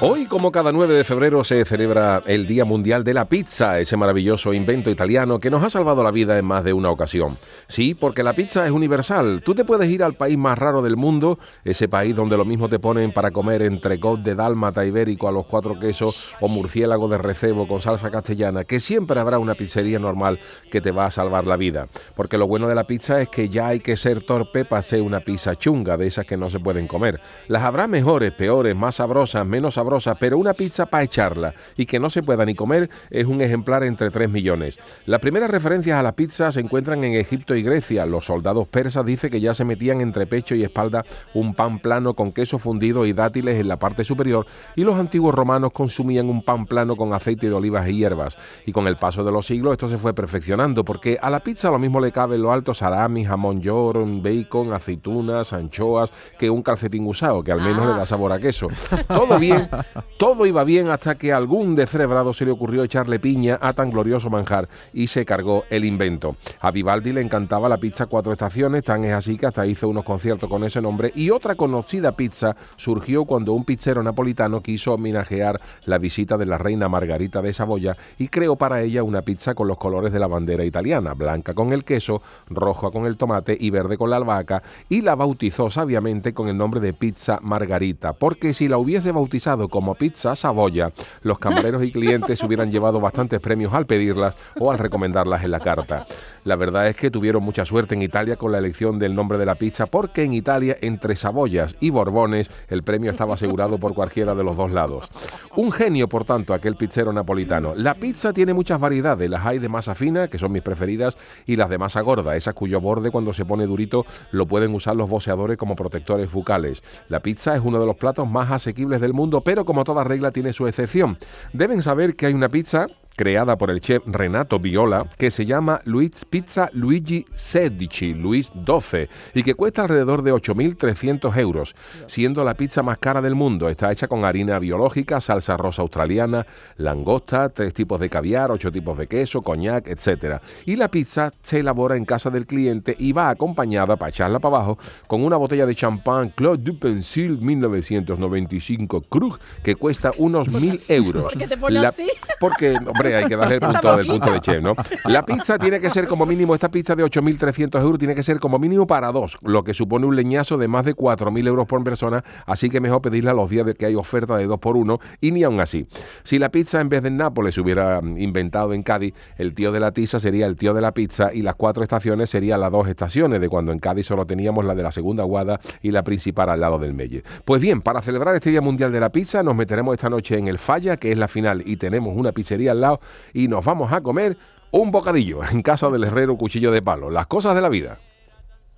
Hoy, como cada 9 de febrero, se celebra el Día Mundial de la Pizza, ese maravilloso invento italiano que nos ha salvado la vida en más de una ocasión. Sí, porque la pizza es universal. Tú te puedes ir al país más raro del mundo, ese país donde lo mismo te ponen para comer entrecot de dálmata ibérico a los cuatro quesos o murciélago de recebo con salsa castellana, que siempre habrá una pizzería normal que te va a salvar la vida. Porque lo bueno de la pizza es que ya hay que ser torpe para hacer una pizza chunga, de esas que no se pueden comer. Las habrá mejores, peores, más sabrosas, menos sabrosas pero una pizza para echarla y que no se pueda ni comer es un ejemplar entre 3 millones. Las primeras referencias a la pizza se encuentran en Egipto y Grecia. Los soldados persas dicen que ya se metían entre pecho y espalda un pan plano con queso fundido y dátiles en la parte superior y los antiguos romanos consumían un pan plano con aceite de olivas y hierbas. Y con el paso de los siglos esto se fue perfeccionando porque a la pizza lo mismo le cabe en lo alto salami, jamón york, bacon, aceitunas, anchoas que un calcetín usado que al menos le da sabor a queso. Todo bien todo iba bien hasta que a algún descerebrado se le ocurrió echarle piña a tan glorioso manjar y se cargó el invento. A Vivaldi le encantaba la pizza Cuatro Estaciones, tan es así que hasta hizo unos conciertos con ese nombre. Y otra conocida pizza surgió cuando un pizzero napolitano quiso homenajear la visita de la reina Margarita de Saboya y creó para ella una pizza con los colores de la bandera italiana, blanca con el queso, roja con el tomate y verde con la albahaca, y la bautizó sabiamente con el nombre de pizza Margarita, porque si la hubiese bautizado como pizza Saboya, los camareros y clientes hubieran llevado bastantes premios al pedirlas o al recomendarlas en la carta. La verdad es que tuvieron mucha suerte en Italia con la elección del nombre de la pizza, porque en Italia, entre Saboyas y Borbones, el premio estaba asegurado por cualquiera de los dos lados. Un genio, por tanto, aquel pizzero napolitano. La pizza tiene muchas variedades, las hay de masa fina, que son mis preferidas, y las de masa gorda, esas cuyo borde cuando se pone durito lo pueden usar los boceadores como protectores bucales. La pizza es uno de los platos más asequibles del mundo, pero como toda regla tiene su excepción. Deben saber que hay una pizza creada por el chef Renato Viola, que se llama Luis Pizza Luigi Sedici, Luis 12, y que cuesta alrededor de 8.300 euros, siendo la pizza más cara del mundo. Está hecha con harina biológica, salsa rosa australiana, langosta, tres tipos de caviar, ocho tipos de queso, coñac, etc. Y la pizza se elabora en casa del cliente y va acompañada, para echarla para abajo, con una botella de champán Claude du Pensil 1995 Krug, que cuesta unos 1.000 euros. ¿Por qué te pone así? Porque, hay que darle el punto punto de chef, ¿no? La pizza tiene que ser como mínimo, esta pizza de 8.300 euros tiene que ser como mínimo para dos, lo que supone un leñazo de más de 4.000 euros por persona, así que mejor pedirla los días de que hay oferta de dos por uno y ni aún así. Si la pizza en vez de en Nápoles se hubiera inventado en Cádiz, el tío de la tiza sería el tío de la pizza y las cuatro estaciones serían las dos estaciones, de cuando en Cádiz solo teníamos la de la segunda guada y la principal al lado del Melle. Pues bien, para celebrar este Día Mundial de la Pizza nos meteremos esta noche en el Falla, que es la final, y tenemos una pizzería al lado y nos vamos a comer un bocadillo en casa del herrero cuchillo de palo. Las cosas de la vida.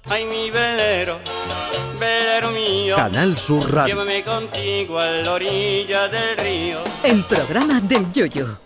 Ay, mi velero, velero mío. Canal Sur Radio. Llévame contigo a la orilla del río. El programa del yoyo.